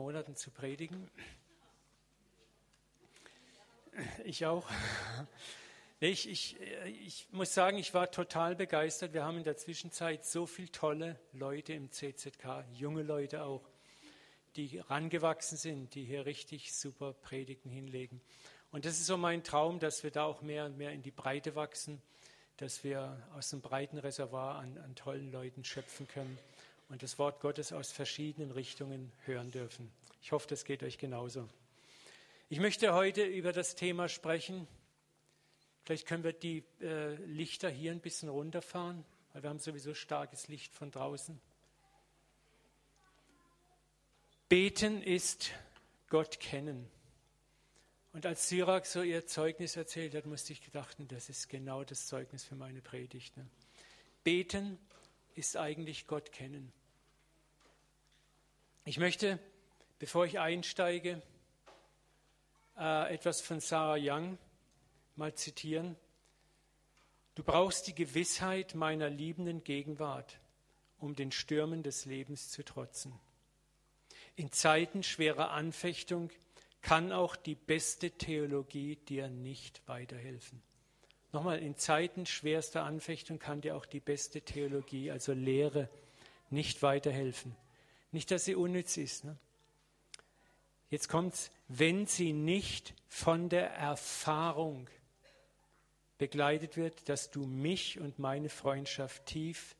Monaten zu predigen. Ich auch. Ich, ich, ich muss sagen, ich war total begeistert. Wir haben in der Zwischenzeit so viele tolle Leute im CZK, junge Leute auch, die rangewachsen sind, die hier richtig super Predigten hinlegen. Und das ist so mein Traum, dass wir da auch mehr und mehr in die Breite wachsen, dass wir aus dem breiten Reservoir an, an tollen Leuten schöpfen können und das Wort Gottes aus verschiedenen Richtungen hören dürfen. Ich hoffe, das geht euch genauso. Ich möchte heute über das Thema sprechen. Vielleicht können wir die äh, Lichter hier ein bisschen runterfahren, weil wir haben sowieso starkes Licht von draußen. Beten ist Gott kennen. Und als Sirach so ihr Zeugnis erzählt hat, musste ich gedacht, das ist genau das Zeugnis für meine Predigt. Ne? Beten ist eigentlich Gott kennen. Ich möchte, bevor ich einsteige, äh, etwas von Sarah Young mal zitieren. Du brauchst die Gewissheit meiner liebenden Gegenwart, um den Stürmen des Lebens zu trotzen. In Zeiten schwerer Anfechtung kann auch die beste Theologie dir nicht weiterhelfen. Nochmal, in Zeiten schwerster Anfechtung kann dir auch die beste Theologie, also Lehre, nicht weiterhelfen. Nicht, dass sie unnütz ist. Ne? Jetzt kommt's, wenn sie nicht von der Erfahrung begleitet wird, dass du mich und meine Freundschaft tief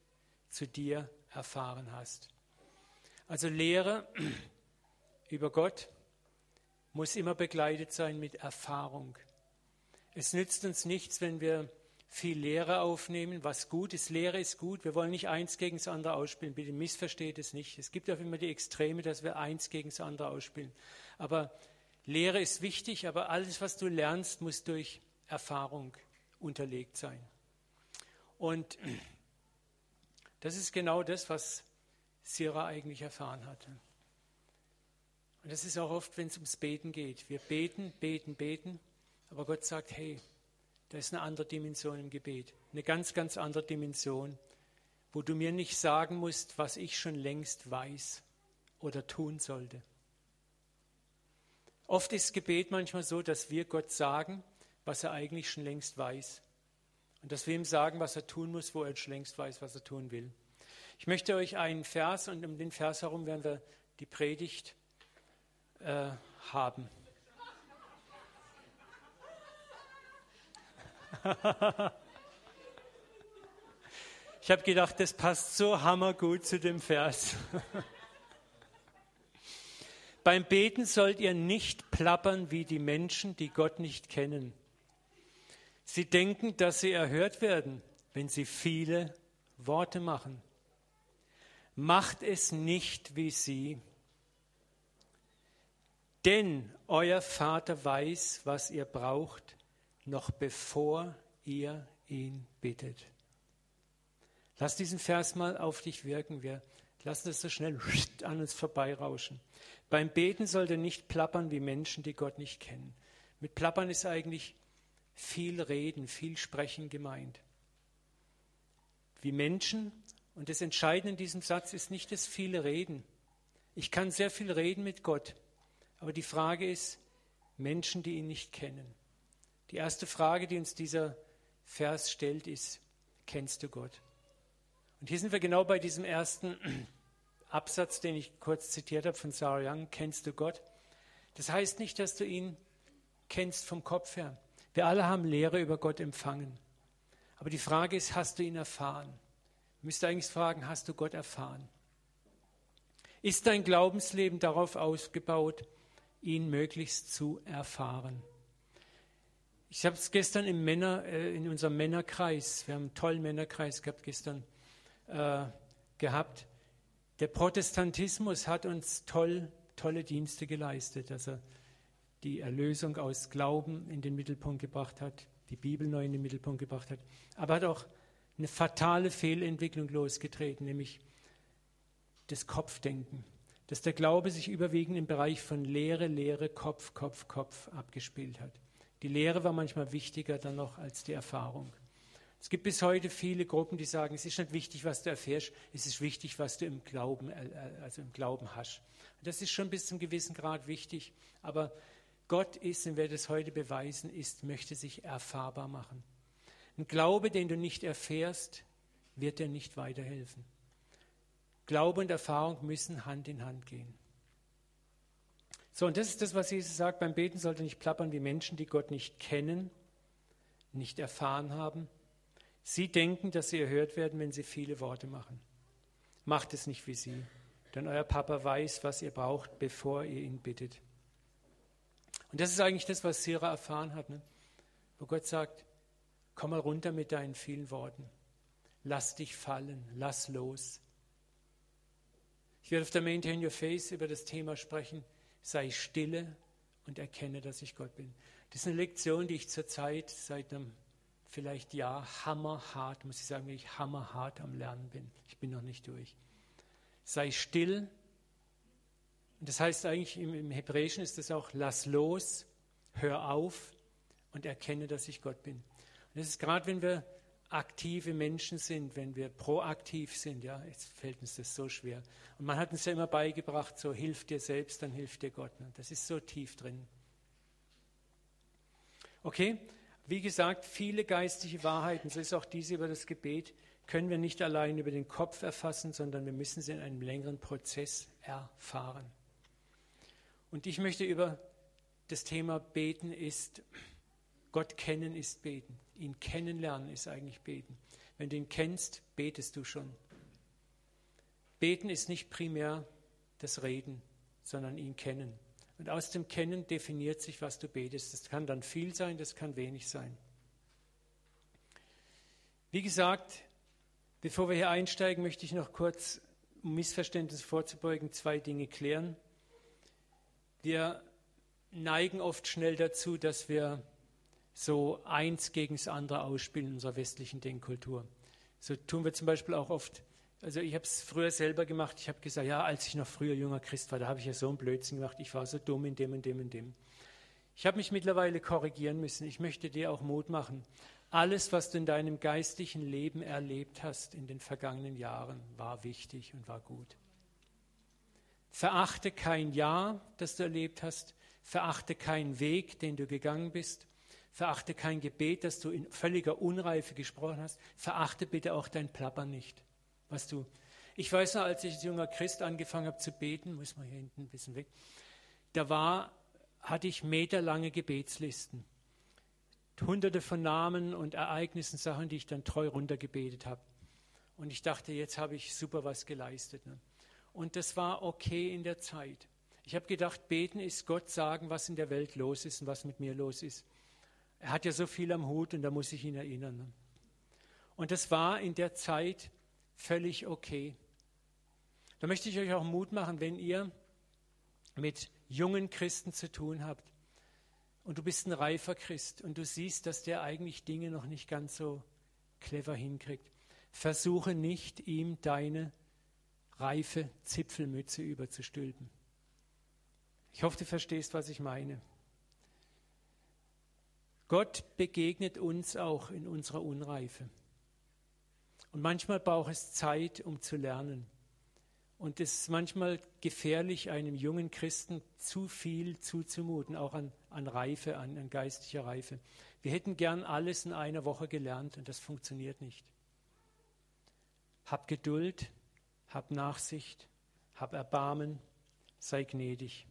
zu dir erfahren hast. Also Lehre über Gott muss immer begleitet sein mit Erfahrung. Es nützt uns nichts, wenn wir viel Lehre aufnehmen, was gut ist. Lehre ist gut. Wir wollen nicht eins gegen das andere ausspielen. Bitte missversteht es nicht. Es gibt auch immer die Extreme, dass wir eins gegen das andere ausspielen. Aber Lehre ist wichtig, aber alles, was du lernst, muss durch Erfahrung unterlegt sein. Und das ist genau das, was Sira eigentlich erfahren hatte. Und das ist auch oft, wenn es ums Beten geht. Wir beten, beten, beten, aber Gott sagt, hey, da ist eine andere Dimension im Gebet. Eine ganz, ganz andere Dimension, wo du mir nicht sagen musst, was ich schon längst weiß oder tun sollte. Oft ist Gebet manchmal so, dass wir Gott sagen, was er eigentlich schon längst weiß. Und dass wir ihm sagen, was er tun muss, wo er schon längst weiß, was er tun will. Ich möchte euch einen Vers und um den Vers herum werden wir die Predigt äh, haben. Ich habe gedacht, das passt so hammergut zu dem Vers. Beim Beten sollt ihr nicht plappern wie die Menschen, die Gott nicht kennen. Sie denken, dass sie erhört werden, wenn sie viele Worte machen. Macht es nicht wie sie, denn euer Vater weiß, was ihr braucht, noch bevor ihr ihn bittet. Lass diesen Vers mal auf dich wirken. Wir lassen es so schnell an uns vorbeirauschen. Beim Beten sollte nicht plappern wie Menschen, die Gott nicht kennen. Mit plappern ist eigentlich viel reden, viel sprechen gemeint. Wie Menschen, und das Entscheidende in diesem Satz ist nicht das viele Reden. Ich kann sehr viel reden mit Gott, aber die Frage ist, Menschen, die ihn nicht kennen. Die erste Frage, die uns dieser Vers stellt, ist, kennst du Gott? Und hier sind wir genau bei diesem ersten Absatz, den ich kurz zitiert habe von Sarah Young, kennst du Gott? Das heißt nicht, dass du ihn kennst vom Kopf her. Wir alle haben Lehre über Gott empfangen. Aber die Frage ist, hast du ihn erfahren? Du müsst eigentlich fragen, hast du Gott erfahren? Ist dein Glaubensleben darauf ausgebaut, ihn möglichst zu erfahren? Ich habe es gestern im Männer, äh, in unserem Männerkreis, wir haben einen tollen Männerkreis gehabt gestern, äh, gehabt. Der Protestantismus hat uns toll, tolle Dienste geleistet, dass er die Erlösung aus Glauben in den Mittelpunkt gebracht hat, die Bibel neu in den Mittelpunkt gebracht hat, aber hat auch eine fatale Fehlentwicklung losgetreten, nämlich das Kopfdenken, dass der Glaube sich überwiegend im Bereich von Lehre, Lehre, Kopf, Kopf, Kopf abgespielt hat. Die Lehre war manchmal wichtiger dann noch als die Erfahrung. Es gibt bis heute viele Gruppen, die sagen, es ist nicht wichtig, was du erfährst, es ist wichtig, was du im Glauben, äh, äh, also im Glauben hast. Das ist schon bis zum gewissen Grad wichtig, aber Gott ist, und wer das heute beweisen ist, möchte sich erfahrbar machen. Ein Glaube, den du nicht erfährst, wird dir nicht weiterhelfen. Glaube und Erfahrung müssen Hand in Hand gehen. So, und das ist das, was Jesus sagt, beim Beten sollte nicht plappern wie Menschen, die Gott nicht kennen, nicht erfahren haben. Sie denken, dass sie erhört werden, wenn sie viele Worte machen. Macht es nicht wie sie, denn euer Papa weiß, was ihr braucht, bevor ihr ihn bittet. Und das ist eigentlich das, was Sira erfahren hat, ne? wo Gott sagt, komm mal runter mit deinen vielen Worten. Lass dich fallen, lass los. Ich werde auf der Maintain Your Face über das Thema sprechen, sei stille und erkenne, dass ich Gott bin. Das ist eine Lektion, die ich zurzeit seit einem vielleicht Jahr hammerhart, muss ich sagen, ich hammerhart am Lernen bin. Ich bin noch nicht durch. Sei still. Und das heißt eigentlich im, im Hebräischen ist das auch, lass los, hör auf und erkenne, dass ich Gott bin. Und das ist gerade, wenn wir aktive Menschen sind, wenn wir proaktiv sind, ja, jetzt fällt uns das so schwer. Und man hat uns ja immer beigebracht, so hilf dir selbst, dann hilft dir Gott. Ne? Das ist so tief drin. Okay, wie gesagt, viele geistige Wahrheiten, so ist auch diese über das Gebet, können wir nicht allein über den Kopf erfassen, sondern wir müssen sie in einem längeren Prozess erfahren. Und ich möchte über das Thema Beten ist, Gott kennen ist Beten. Ihn kennenlernen ist eigentlich Beten. Wenn du ihn kennst, betest du schon. Beten ist nicht primär das Reden, sondern ihn kennen. Und aus dem Kennen definiert sich, was du betest. Das kann dann viel sein, das kann wenig sein. Wie gesagt, bevor wir hier einsteigen, möchte ich noch kurz, um Missverständnisse vorzubeugen, zwei Dinge klären. Wir neigen oft schnell dazu, dass wir so eins gegen das andere ausspielen in unserer westlichen Denkkultur. So tun wir zum Beispiel auch oft, also ich habe es früher selber gemacht, ich habe gesagt, ja, als ich noch früher junger Christ war, da habe ich ja so einen Blödsinn gemacht, ich war so dumm in dem und dem und dem. Ich habe mich mittlerweile korrigieren müssen. Ich möchte dir auch Mut machen. Alles, was du in deinem geistlichen Leben erlebt hast in den vergangenen Jahren, war wichtig und war gut. Verachte kein Jahr, das du erlebt hast. Verachte keinen Weg, den du gegangen bist. Verachte kein Gebet, das du in völliger Unreife gesprochen hast. Verachte bitte auch dein Plappern nicht. Was du. Ich weiß noch, als ich als junger Christ angefangen habe zu beten, muss man hier hinten ein bisschen weg, da war, hatte ich meterlange Gebetslisten. Hunderte von Namen und Ereignissen, Sachen, die ich dann treu runtergebetet habe. Und ich dachte, jetzt habe ich super was geleistet. Ne? Und das war okay in der Zeit. Ich habe gedacht, beten ist Gott sagen, was in der Welt los ist und was mit mir los ist. Er hat ja so viel am Hut und da muss ich ihn erinnern. Ne? Und das war in der Zeit völlig okay. Da möchte ich euch auch Mut machen, wenn ihr mit jungen Christen zu tun habt und du bist ein reifer Christ und du siehst, dass der eigentlich Dinge noch nicht ganz so clever hinkriegt. Versuche nicht, ihm deine reife Zipfelmütze überzustülpen. Ich hoffe, du verstehst, was ich meine. Gott begegnet uns auch in unserer Unreife. Und manchmal braucht es Zeit, um zu lernen. Und es ist manchmal gefährlich, einem jungen Christen zu viel zuzumuten, auch an, an Reife, an, an geistlicher Reife. Wir hätten gern alles in einer Woche gelernt und das funktioniert nicht. Hab Geduld, hab Nachsicht, hab Erbarmen, sei gnädig.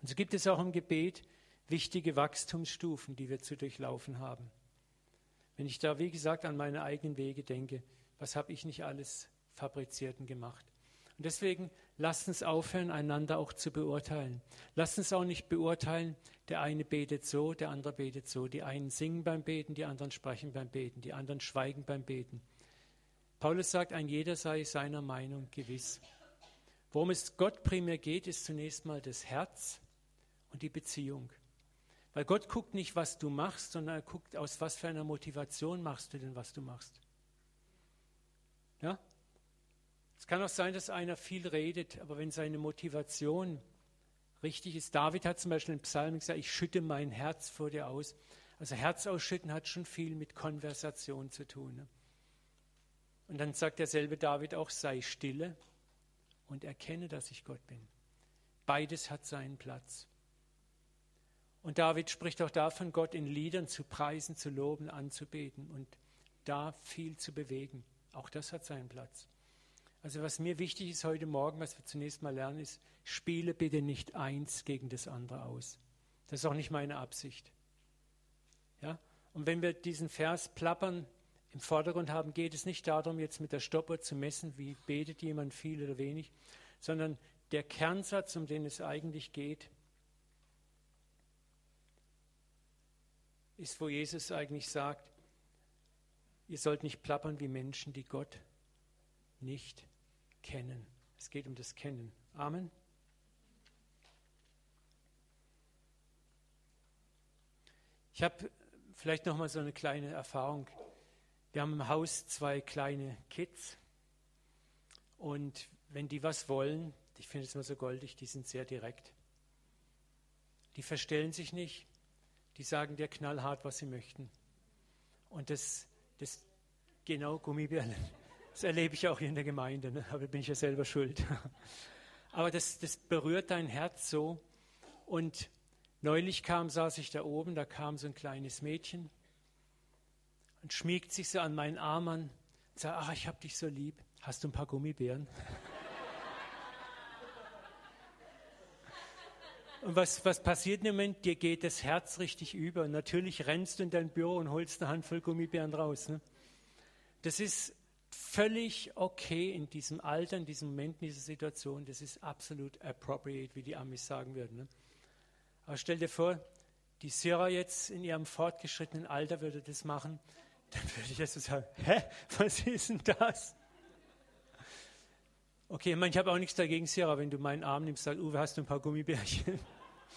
Und so gibt es auch im Gebet wichtige Wachstumsstufen, die wir zu durchlaufen haben. Wenn ich da, wie gesagt, an meine eigenen Wege denke, was habe ich nicht alles fabriziert und gemacht? Und deswegen lasst uns aufhören, einander auch zu beurteilen. Lasst uns auch nicht beurteilen, der eine betet so, der andere betet so. Die einen singen beim Beten, die anderen sprechen beim Beten, die anderen schweigen beim Beten. Paulus sagt, ein jeder sei seiner Meinung gewiss. Worum es Gott primär geht, ist zunächst mal das Herz und die Beziehung. Weil Gott guckt nicht, was du machst, sondern er guckt, aus was für einer Motivation machst du denn, was du machst. Ja? Es kann auch sein, dass einer viel redet, aber wenn seine Motivation richtig ist, David hat zum Beispiel im Psalm gesagt, ich schütte mein Herz vor dir aus. Also Herz ausschütten hat schon viel mit Konversation zu tun. Ne? Und dann sagt derselbe David auch, sei stille und erkenne, dass ich Gott bin. Beides hat seinen Platz. Und David spricht auch davon, Gott in Liedern zu preisen, zu loben, anzubeten und da viel zu bewegen. Auch das hat seinen Platz. Also was mir wichtig ist heute Morgen, was wir zunächst mal lernen, ist, spiele bitte nicht eins gegen das andere aus. Das ist auch nicht meine Absicht. Ja? Und wenn wir diesen Vers plappern im Vordergrund haben, geht es nicht darum, jetzt mit der Stoppuhr zu messen, wie betet jemand viel oder wenig, sondern der Kernsatz, um den es eigentlich geht, ist, wo Jesus eigentlich sagt, ihr sollt nicht plappern wie Menschen, die Gott nicht kennen. Es geht um das Kennen. Amen. Ich habe vielleicht noch mal so eine kleine Erfahrung. Wir haben im Haus zwei kleine Kids und wenn die was wollen, ich finde es immer so goldig, die sind sehr direkt. Die verstellen sich nicht, die sagen dir knallhart, was sie möchten. Und das, das genau Gummibärchen. Das erlebe ich auch hier in der Gemeinde, ne? aber bin ich ja selber schuld. Aber das, das berührt dein Herz so. Und neulich kam, saß ich da oben, da kam so ein kleines Mädchen und schmiegt sich so an meinen Arm an und sagt, ach, ich hab dich so lieb. Hast du ein paar Gummibären? Und was, was passiert im Moment? Dir geht das Herz richtig über. Und natürlich rennst du in dein Büro und holst eine Handvoll Gummibären raus. Ne? Das ist völlig okay in diesem Alter, in diesem Moment, in dieser Situation. Das ist absolut appropriate, wie die Amis sagen würden. Ne? Aber stell dir vor, die Syrer jetzt in ihrem fortgeschrittenen Alter würde das machen, dann würde ich jetzt so sagen, hä, was ist denn das? Okay, ich, meine, ich habe auch nichts dagegen, Syrer, wenn du meinen Arm nimmst, sagst, Uwe, hast du ein paar Gummibärchen?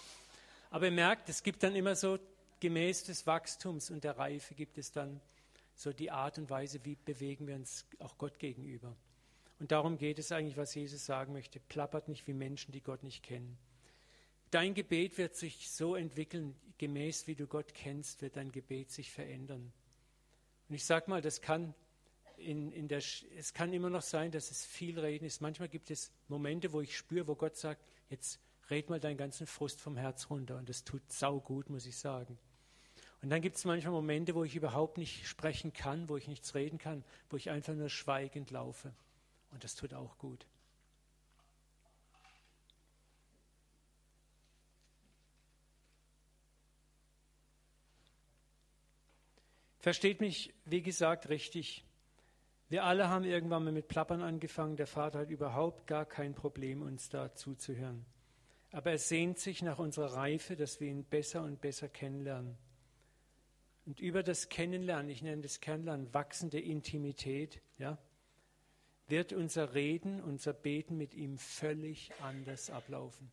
Aber ihr merkt, es gibt dann immer so, gemäß des Wachstums und der Reife gibt es dann so die Art und Weise, wie bewegen wir uns auch Gott gegenüber. Und darum geht es eigentlich, was Jesus sagen möchte. Plappert nicht wie Menschen, die Gott nicht kennen. Dein Gebet wird sich so entwickeln, gemäß wie du Gott kennst, wird dein Gebet sich verändern. Und ich sage mal, das kann in, in der, es kann immer noch sein, dass es viel Reden ist. Manchmal gibt es Momente, wo ich spüre, wo Gott sagt, jetzt red mal deinen ganzen Frust vom Herz runter. Und das tut sau gut, muss ich sagen. Und dann gibt es manchmal Momente, wo ich überhaupt nicht sprechen kann, wo ich nichts reden kann, wo ich einfach nur schweigend laufe. Und das tut auch gut. Versteht mich, wie gesagt, richtig. Wir alle haben irgendwann mal mit Plappern angefangen. Der Vater hat überhaupt gar kein Problem, uns da zuzuhören. Aber er sehnt sich nach unserer Reife, dass wir ihn besser und besser kennenlernen. Und über das Kennenlernen, ich nenne das Kennenlernen, wachsende Intimität, ja, wird unser Reden, unser Beten mit ihm völlig anders ablaufen.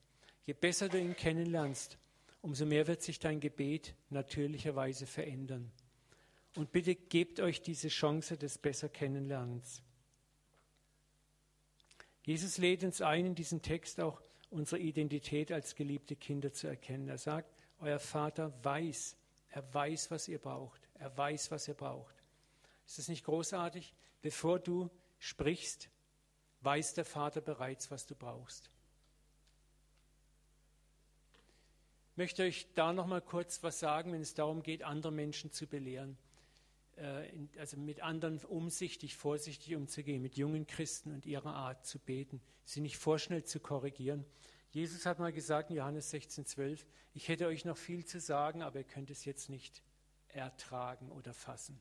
Je besser du ihn kennenlernst, umso mehr wird sich dein Gebet natürlicherweise verändern. Und bitte gebt euch diese Chance des besser Kennenlernens. Jesus lädt uns ein, in diesem Text auch unsere Identität als geliebte Kinder zu erkennen. Er sagt, euer Vater weiß, er weiß, was ihr braucht. Er weiß, was ihr braucht. Ist das nicht großartig? Bevor du sprichst, weiß der Vater bereits, was du brauchst. Ich möchte euch da noch mal kurz was sagen, wenn es darum geht, andere Menschen zu belehren. Äh, also mit anderen umsichtig, vorsichtig umzugehen, mit jungen Christen und ihrer Art zu beten, sie nicht vorschnell zu korrigieren. Jesus hat mal gesagt in Johannes 16,12, ich hätte euch noch viel zu sagen, aber ihr könnt es jetzt nicht ertragen oder fassen.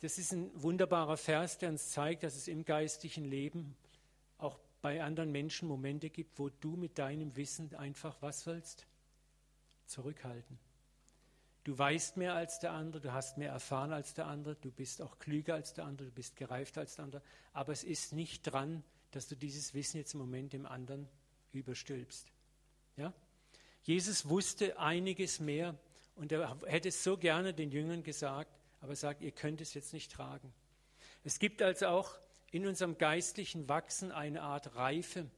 Das ist ein wunderbarer Vers, der uns zeigt, dass es im geistlichen Leben auch bei anderen Menschen Momente gibt, wo du mit deinem Wissen einfach was sollst? Zurückhalten. Du weißt mehr als der andere, du hast mehr erfahren als der andere, du bist auch klüger als der andere, du bist gereifter als der andere, aber es ist nicht dran, dass du dieses Wissen jetzt im Moment dem anderen überstülpst. Ja? Jesus wusste einiges mehr und er hätte es so gerne den Jüngern gesagt, aber er sagt, ihr könnt es jetzt nicht tragen. Es gibt also auch in unserem geistlichen Wachsen eine Art Reife.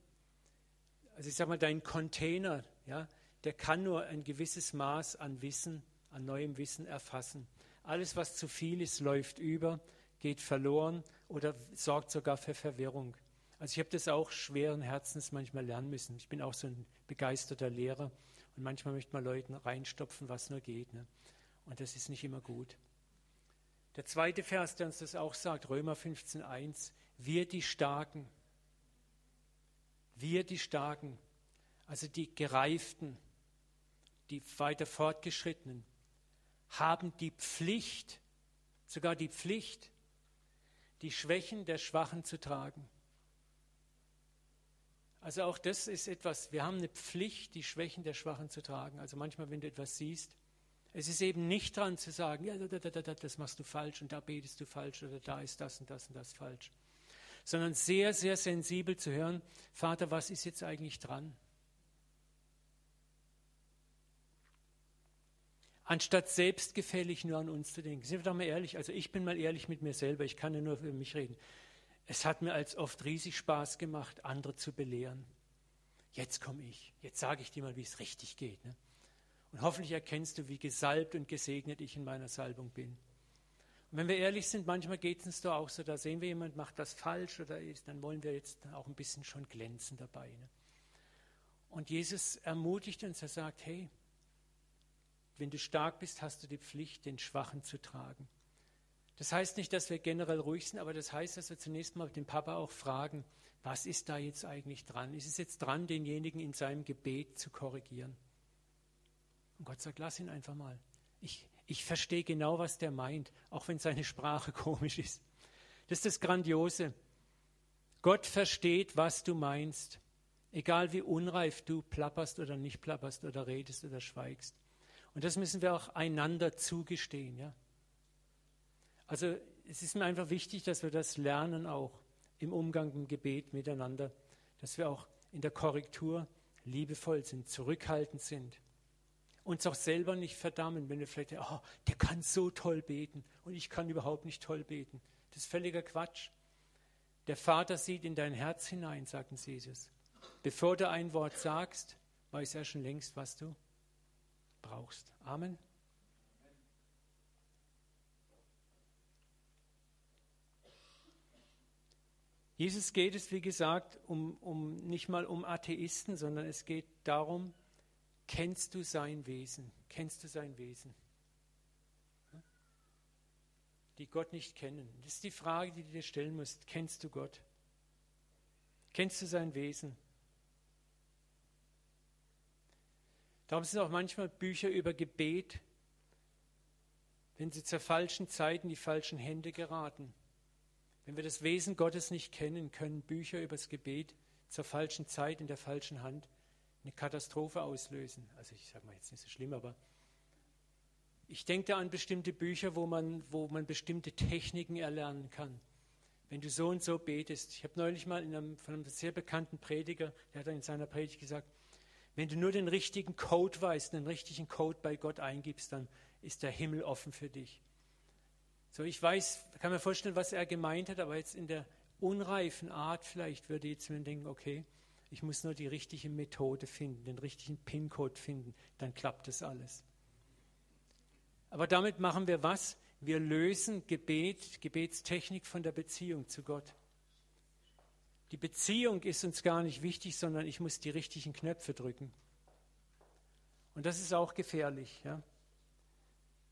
Also ich sage mal, dein Container, ja, der kann nur ein gewisses Maß an Wissen an neuem Wissen erfassen. Alles, was zu viel ist, läuft über, geht verloren oder sorgt sogar für Verwirrung. Also ich habe das auch schweren Herzens manchmal lernen müssen. Ich bin auch so ein begeisterter Lehrer und manchmal möchte man Leuten reinstopfen, was nur geht. Ne? Und das ist nicht immer gut. Der zweite Vers, der uns das auch sagt, Römer 15.1, wir die Starken, wir die Starken, also die Gereiften, die weiter fortgeschrittenen, haben die Pflicht, sogar die Pflicht, die Schwächen der Schwachen zu tragen. Also auch das ist etwas, wir haben eine Pflicht, die Schwächen der Schwachen zu tragen. Also manchmal, wenn du etwas siehst, es ist eben nicht dran zu sagen, ja, das machst du falsch und da betest du falsch oder da ist das und das und das falsch. Sondern sehr, sehr sensibel zu hören, Vater, was ist jetzt eigentlich dran? Anstatt selbstgefällig nur an uns zu denken. Sind wir doch mal ehrlich, also ich bin mal ehrlich mit mir selber, ich kann ja nur für mich reden. Es hat mir als oft riesig Spaß gemacht, andere zu belehren. Jetzt komme ich, jetzt sage ich dir mal, wie es richtig geht. Ne? Und hoffentlich erkennst du, wie gesalbt und gesegnet ich in meiner Salbung bin. Und wenn wir ehrlich sind, manchmal geht es uns doch auch so, da sehen wir jemand macht das falsch oder ist, dann wollen wir jetzt auch ein bisschen schon glänzen dabei. Ne? Und Jesus ermutigt uns, er sagt, hey, wenn du stark bist, hast du die Pflicht, den Schwachen zu tragen. Das heißt nicht, dass wir generell ruhig sind, aber das heißt, dass wir zunächst mal den Papa auch fragen, was ist da jetzt eigentlich dran? Ist es jetzt dran, denjenigen in seinem Gebet zu korrigieren? Und Gott sagt, lass ihn einfach mal. Ich, ich verstehe genau, was der meint, auch wenn seine Sprache komisch ist. Das ist das Grandiose. Gott versteht, was du meinst, egal wie unreif du plapperst oder nicht plapperst oder redest oder schweigst. Und das müssen wir auch einander zugestehen. Ja? Also es ist mir einfach wichtig, dass wir das lernen auch im Umgang im Gebet miteinander, dass wir auch in der Korrektur liebevoll sind, zurückhaltend sind. Uns auch selber nicht verdammen, wenn wir vielleicht, oh, der kann so toll beten und ich kann überhaupt nicht toll beten. Das ist völliger Quatsch. Der Vater sieht in dein Herz hinein, sagten Jesus. Bevor du ein Wort sagst, weiß er schon längst, was du brauchst. Amen. Jesus geht es, wie gesagt, um, um, nicht mal um Atheisten, sondern es geht darum, kennst du sein Wesen? Kennst du sein Wesen? Die Gott nicht kennen. Das ist die Frage, die du dir stellen musst. Kennst du Gott? Kennst du sein Wesen? Darum sind auch manchmal Bücher über Gebet, wenn sie zur falschen Zeit in die falschen Hände geraten. Wenn wir das Wesen Gottes nicht kennen, können Bücher über das Gebet zur falschen Zeit in der falschen Hand eine Katastrophe auslösen. Also ich sage mal jetzt nicht so schlimm, aber ich denke an bestimmte Bücher, wo man, wo man bestimmte Techniken erlernen kann. Wenn du so und so betest. Ich habe neulich mal einem, von einem sehr bekannten Prediger, der hat in seiner Predigt gesagt, wenn du nur den richtigen Code weißt, den richtigen Code bei Gott eingibst, dann ist der Himmel offen für dich. So, ich weiß, kann mir vorstellen, was er gemeint hat, aber jetzt in der unreifen Art vielleicht würde jetzt mir denken, okay, ich muss nur die richtige Methode finden, den richtigen PIN-Code finden, dann klappt das alles. Aber damit machen wir was? Wir lösen Gebet, Gebetstechnik von der Beziehung zu Gott. Die Beziehung ist uns gar nicht wichtig, sondern ich muss die richtigen Knöpfe drücken. Und das ist auch gefährlich. Ja?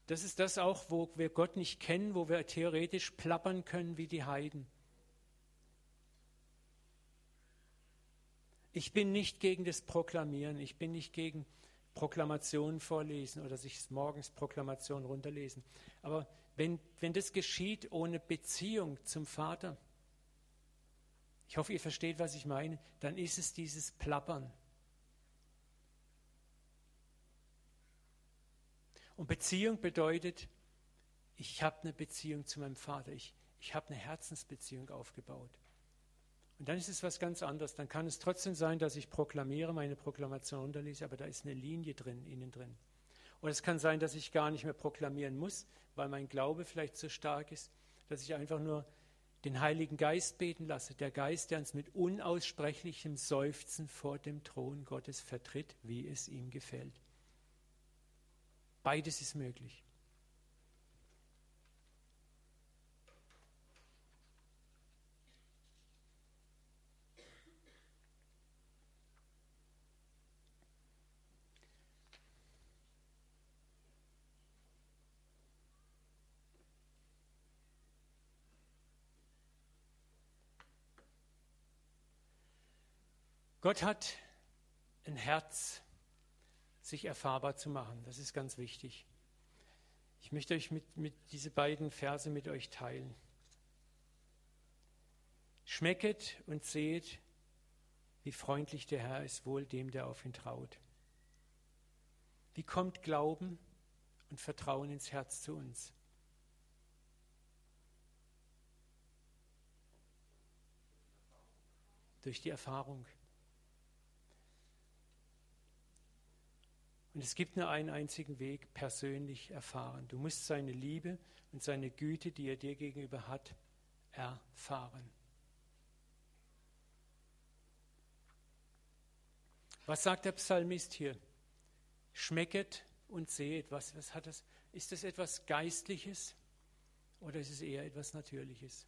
Das ist das auch, wo wir Gott nicht kennen, wo wir theoretisch plappern können wie die Heiden. Ich bin nicht gegen das Proklamieren, ich bin nicht gegen Proklamationen vorlesen oder sich morgens Proklamationen runterlesen. Aber wenn, wenn das geschieht ohne Beziehung zum Vater, ich hoffe, ihr versteht, was ich meine, dann ist es dieses Plappern. Und Beziehung bedeutet, ich habe eine Beziehung zu meinem Vater, ich, ich habe eine Herzensbeziehung aufgebaut. Und dann ist es was ganz anderes. Dann kann es trotzdem sein, dass ich proklamiere, meine Proklamation unterlese, aber da ist eine Linie drin, innen drin. Oder es kann sein, dass ich gar nicht mehr proklamieren muss, weil mein Glaube vielleicht so stark ist, dass ich einfach nur den Heiligen Geist beten lasse, der Geist, der uns mit unaussprechlichem Seufzen vor dem Thron Gottes vertritt, wie es ihm gefällt. Beides ist möglich. Gott hat ein Herz, sich erfahrbar zu machen. Das ist ganz wichtig. Ich möchte euch mit, mit diese beiden Verse mit euch teilen. Schmecket und seht, wie freundlich der Herr ist, wohl dem, der auf ihn traut. Wie kommt Glauben und Vertrauen ins Herz zu uns? Durch die Erfahrung. Und es gibt nur einen einzigen Weg, persönlich erfahren. Du musst seine Liebe und seine Güte, die er dir gegenüber hat, erfahren. Was sagt der Psalmist hier? Schmecket und seht. Was, was hat das? Ist das etwas Geistliches oder ist es eher etwas Natürliches?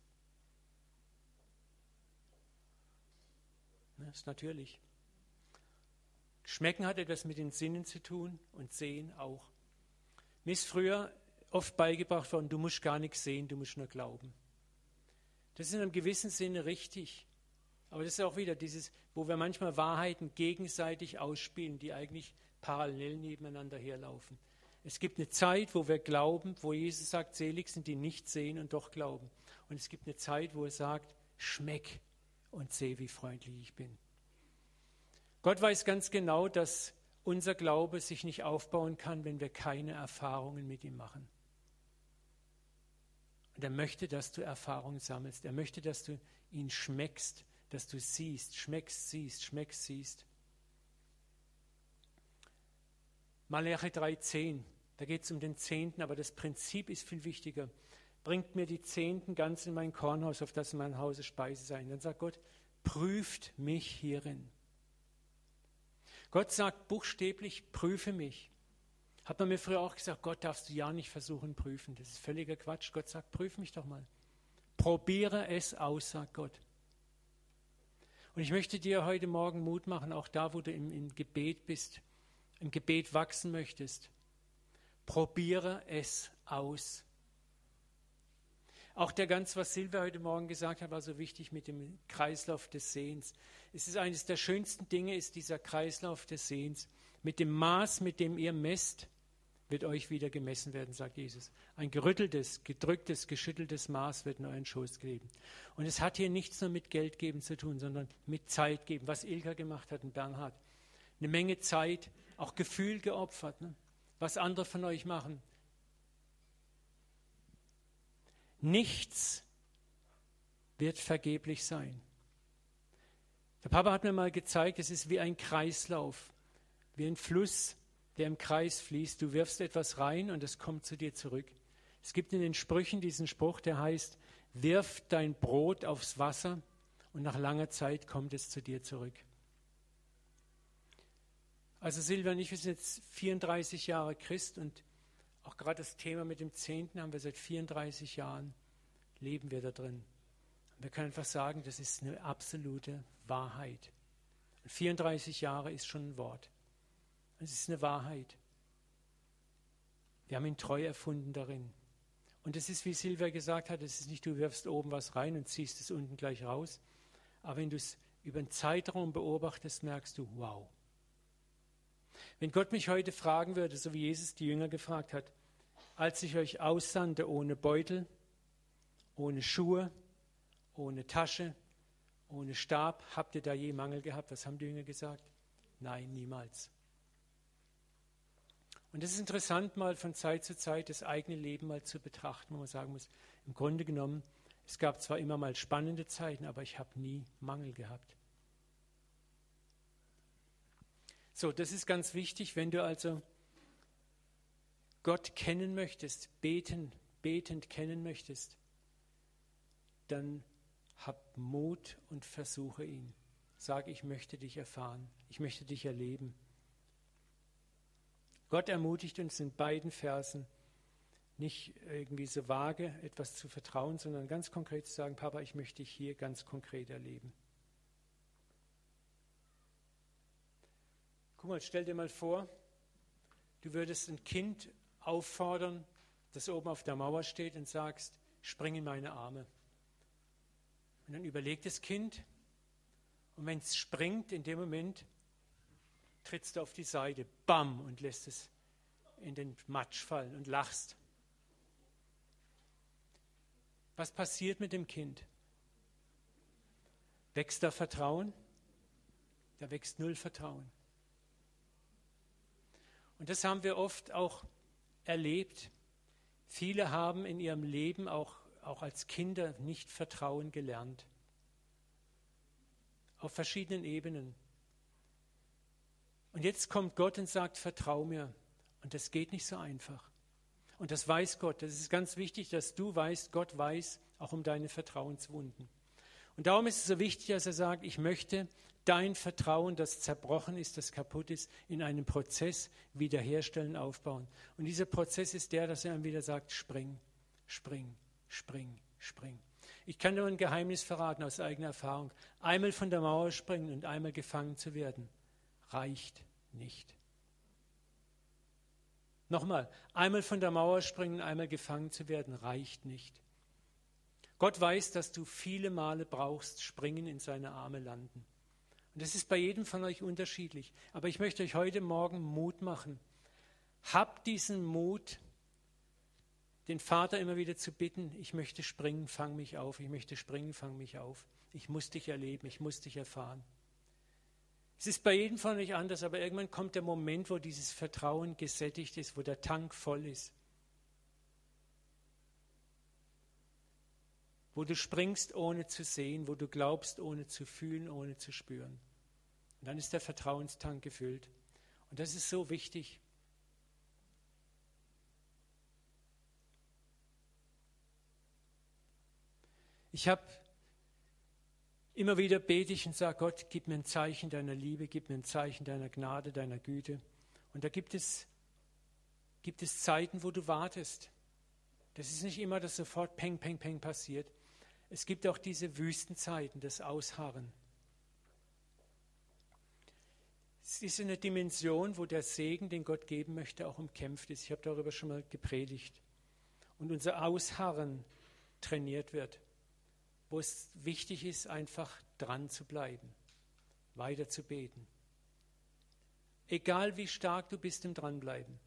Das ist natürlich. Schmecken hat etwas mit den Sinnen zu tun und Sehen auch. Mir ist früher oft beigebracht worden, du musst gar nichts sehen, du musst nur glauben. Das ist in einem gewissen Sinne richtig. Aber das ist auch wieder dieses, wo wir manchmal Wahrheiten gegenseitig ausspielen, die eigentlich parallel nebeneinander herlaufen. Es gibt eine Zeit, wo wir glauben, wo Jesus sagt, selig sind die nicht sehen und doch glauben. Und es gibt eine Zeit, wo er sagt, schmeck und seh, wie freundlich ich bin. Gott weiß ganz genau, dass unser Glaube sich nicht aufbauen kann, wenn wir keine Erfahrungen mit ihm machen. Und er möchte, dass du Erfahrungen sammelst. Er möchte, dass du ihn schmeckst, dass du siehst, schmeckst, siehst, schmeckst, siehst. Malachi 3,10, da geht es um den Zehnten, aber das Prinzip ist viel wichtiger. Bringt mir die Zehnten ganz in mein Kornhaus, auf das in meinem Hause Speise sein. Dann sagt Gott, prüft mich hierin. Gott sagt buchstäblich, prüfe mich. Hat man mir früher auch gesagt, Gott darfst du ja nicht versuchen, prüfen. Das ist völliger Quatsch. Gott sagt, prüfe mich doch mal. Probiere es aus, sagt Gott. Und ich möchte dir heute Morgen Mut machen, auch da, wo du im, im Gebet bist, im Gebet wachsen möchtest. Probiere es aus. Auch der ganz, was Silvia heute Morgen gesagt hat, war so wichtig mit dem Kreislauf des Sehens. Es ist eines der schönsten Dinge, ist dieser Kreislauf des Sehens. Mit dem Maß, mit dem ihr messt, wird euch wieder gemessen werden, sagt Jesus. Ein gerütteltes, gedrücktes, geschütteltes Maß wird in euren Schoß geben. Und es hat hier nichts nur mit Geld geben zu tun, sondern mit Zeit geben, was Ilka gemacht hat und Bernhard. Eine Menge Zeit, auch Gefühl geopfert, ne? was andere von euch machen. Nichts wird vergeblich sein. Der Papa hat mir mal gezeigt, es ist wie ein Kreislauf, wie ein Fluss, der im Kreis fließt. Du wirfst etwas rein und es kommt zu dir zurück. Es gibt in den Sprüchen diesen Spruch, der heißt, wirf dein Brot aufs Wasser und nach langer Zeit kommt es zu dir zurück. Also Silvia und ich, sind jetzt 34 Jahre Christ und auch gerade das Thema mit dem Zehnten haben wir seit 34 Jahren, leben wir da drin. wir können einfach sagen, das ist eine absolute Wahrheit. Und 34 Jahre ist schon ein Wort. Es ist eine Wahrheit. Wir haben ihn treu erfunden darin. Und es ist, wie Silvia gesagt hat, es ist nicht, du wirfst oben was rein und ziehst es unten gleich raus. Aber wenn du es über einen Zeitraum beobachtest, merkst du, wow, wenn Gott mich heute fragen würde, so wie Jesus die Jünger gefragt hat, als ich euch aussandte ohne Beutel, ohne Schuhe, ohne Tasche, ohne Stab, habt ihr da je Mangel gehabt? Was haben die Jünger gesagt? Nein, niemals. Und es ist interessant, mal von Zeit zu Zeit das eigene Leben mal zu betrachten, wo man sagen muss, im Grunde genommen, es gab zwar immer mal spannende Zeiten, aber ich habe nie Mangel gehabt. So, das ist ganz wichtig, wenn du also Gott kennen möchtest, beten, betend kennen möchtest, dann hab Mut und versuche ihn. Sag, ich möchte dich erfahren, ich möchte dich erleben. Gott ermutigt uns in beiden Versen, nicht irgendwie so vage etwas zu vertrauen, sondern ganz konkret zu sagen, Papa, ich möchte dich hier ganz konkret erleben. Guck mal, stell dir mal vor, du würdest ein Kind auffordern, das oben auf der Mauer steht und sagst, spring in meine Arme. Und dann überlegt das Kind und wenn es springt, in dem Moment trittst du auf die Seite, bam, und lässt es in den Matsch fallen und lachst. Was passiert mit dem Kind? Wächst da Vertrauen? Da wächst null Vertrauen. Und das haben wir oft auch erlebt. Viele haben in ihrem Leben auch, auch als Kinder nicht Vertrauen gelernt. Auf verschiedenen Ebenen. Und jetzt kommt Gott und sagt, vertrau mir. Und das geht nicht so einfach. Und das weiß Gott. Das ist ganz wichtig, dass du weißt, Gott weiß auch um deine Vertrauenswunden. Und darum ist es so wichtig, dass er sagt, ich möchte dein Vertrauen, das zerbrochen ist, das kaputt ist, in einem Prozess wiederherstellen, aufbauen. Und dieser Prozess ist der, dass er dann wieder sagt, spring, spring, spring, spring. Ich kann nur ein Geheimnis verraten aus eigener Erfahrung. Einmal von der Mauer springen und einmal gefangen zu werden, reicht nicht. Nochmal, einmal von der Mauer springen, einmal gefangen zu werden, reicht nicht. Gott weiß, dass du viele Male brauchst, springen in seine Arme landen. Und das ist bei jedem von euch unterschiedlich. Aber ich möchte euch heute Morgen Mut machen. Habt diesen Mut, den Vater immer wieder zu bitten, ich möchte springen, fang mich auf, ich möchte springen, fang mich auf. Ich muss dich erleben, ich muss dich erfahren. Es ist bei jedem von euch anders, aber irgendwann kommt der Moment, wo dieses Vertrauen gesättigt ist, wo der Tank voll ist. Wo du springst, ohne zu sehen, wo du glaubst, ohne zu fühlen, ohne zu spüren. Und dann ist der Vertrauenstank gefüllt. Und das ist so wichtig. Ich habe Immer wieder bete ich und sage, Gott, gib mir ein Zeichen deiner Liebe, gib mir ein Zeichen deiner Gnade, deiner Güte. Und da gibt es, gibt es Zeiten, wo du wartest. Das ist nicht immer, dass sofort Peng, Peng, Peng passiert. Es gibt auch diese Wüstenzeiten, das Ausharren. Es ist eine Dimension, wo der Segen, den Gott geben möchte, auch umkämpft ist. Ich habe darüber schon mal gepredigt. Und unser Ausharren trainiert wird wo es wichtig ist, einfach dran zu bleiben, weiter zu beten. Egal wie stark du bist im Dranbleiben.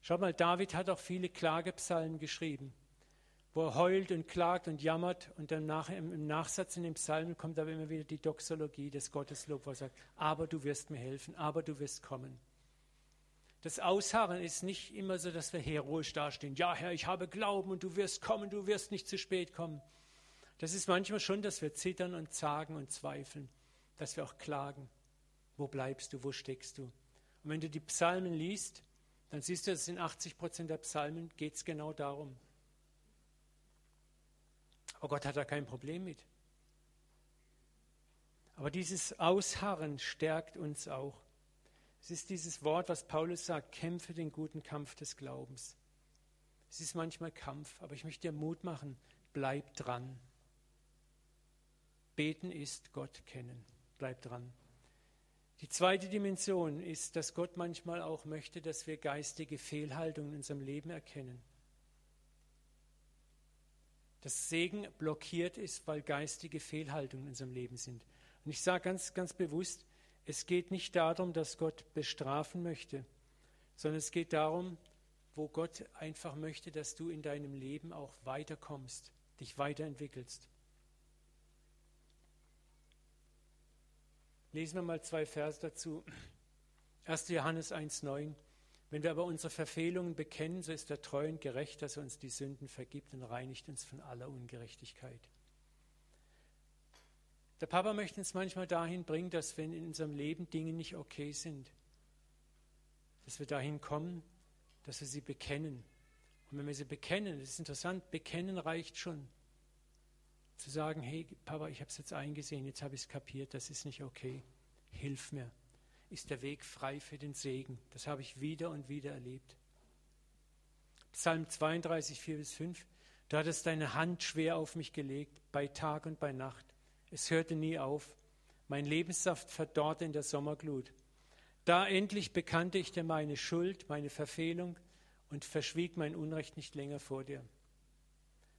Schau mal, David hat auch viele Klagepsalmen geschrieben, wo er heult und klagt und jammert und dann nach, im Nachsatz in den Psalmen kommt aber immer wieder die Doxologie des Gotteslob, wo er sagt, aber du wirst mir helfen, aber du wirst kommen. Das Ausharren ist nicht immer so, dass wir heroisch dastehen. Ja, Herr, ich habe Glauben und du wirst kommen, du wirst nicht zu spät kommen. Das ist manchmal schon, dass wir zittern und zagen und zweifeln, dass wir auch klagen. Wo bleibst du? Wo steckst du? Und wenn du die Psalmen liest, dann siehst du, dass in 80 Prozent der Psalmen geht es genau darum. Aber Gott hat da kein Problem mit. Aber dieses Ausharren stärkt uns auch. Es ist dieses Wort, was Paulus sagt, kämpfe den guten Kampf des Glaubens. Es ist manchmal Kampf, aber ich möchte dir Mut machen, bleib dran. Beten ist Gott kennen. Bleib dran. Die zweite Dimension ist, dass Gott manchmal auch möchte, dass wir geistige Fehlhaltungen in unserem Leben erkennen. Dass Segen blockiert ist, weil geistige Fehlhaltungen in unserem Leben sind. Und ich sage ganz, ganz bewusst, es geht nicht darum, dass Gott bestrafen möchte, sondern es geht darum, wo Gott einfach möchte, dass du in deinem Leben auch weiterkommst, dich weiterentwickelst. Lesen wir mal zwei Verse dazu. 1. Johannes 1,9. Wenn wir aber unsere Verfehlungen bekennen, so ist er treu und gerecht, dass er uns die Sünden vergibt und reinigt uns von aller Ungerechtigkeit. Der Papa möchte uns manchmal dahin bringen, dass wenn in unserem Leben Dinge nicht okay sind, dass wir dahin kommen, dass wir sie bekennen. Und wenn wir sie bekennen, das ist interessant, bekennen reicht schon. Zu sagen, hey Papa, ich habe es jetzt eingesehen, jetzt habe ich es kapiert, das ist nicht okay. Hilf mir. Ist der Weg frei für den Segen. Das habe ich wieder und wieder erlebt. Psalm 32, 4 bis 5. Du hattest deine Hand schwer auf mich gelegt, bei Tag und bei Nacht. Es hörte nie auf. Mein Lebenssaft verdorrte in der Sommerglut. Da endlich bekannte ich dir meine Schuld, meine Verfehlung und verschwieg mein Unrecht nicht länger vor dir.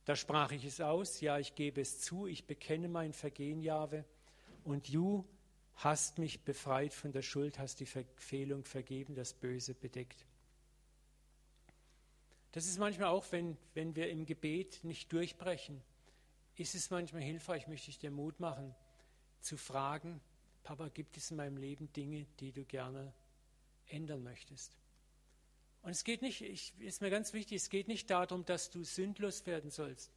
Da sprach ich es aus, ja, ich gebe es zu, ich bekenne mein Vergehen, Jahwe, und du hast mich befreit von der Schuld, hast die Verfehlung vergeben, das Böse bedeckt. Das ist manchmal auch, wenn, wenn wir im Gebet nicht durchbrechen, ist es manchmal hilfreich, möchte ich dir Mut machen, zu fragen, Papa, gibt es in meinem Leben Dinge, die du gerne ändern möchtest? Und es geht nicht, ich, ist mir ganz wichtig, es geht nicht darum, dass du sündlos werden sollst,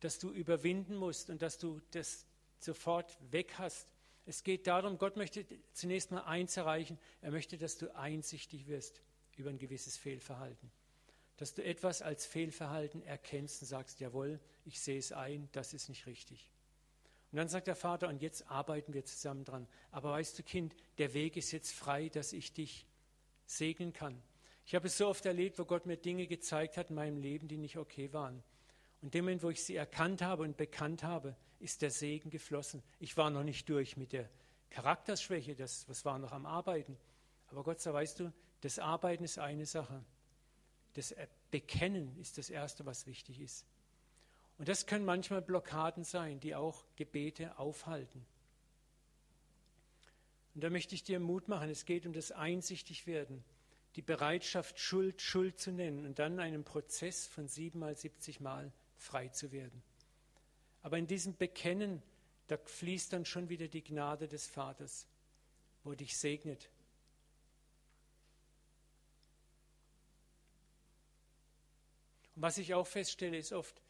dass du überwinden musst und dass du das sofort weg hast. Es geht darum, Gott möchte zunächst mal eins erreichen, er möchte, dass du einsichtig wirst über ein gewisses Fehlverhalten dass du etwas als Fehlverhalten erkennst und sagst, jawohl, ich sehe es ein, das ist nicht richtig. Und dann sagt der Vater, und jetzt arbeiten wir zusammen dran. Aber weißt du, Kind, der Weg ist jetzt frei, dass ich dich segnen kann. Ich habe es so oft erlebt, wo Gott mir Dinge gezeigt hat in meinem Leben, die nicht okay waren. Und dem Moment, wo ich sie erkannt habe und bekannt habe, ist der Segen geflossen. Ich war noch nicht durch mit der Charakterschwäche, das was war noch am Arbeiten. Aber Gott sei, weißt du, das Arbeiten ist eine Sache das Bekennen ist das Erste, was wichtig ist. Und das können manchmal Blockaden sein, die auch Gebete aufhalten. Und da möchte ich dir Mut machen. Es geht um das Einsichtigwerden, die Bereitschaft, Schuld Schuld zu nennen und dann einen Prozess von siebenmal, siebzig Mal frei zu werden. Aber in diesem Bekennen, da fließt dann schon wieder die Gnade des Vaters, wo dich segnet, Und was ich auch feststelle, ist oft,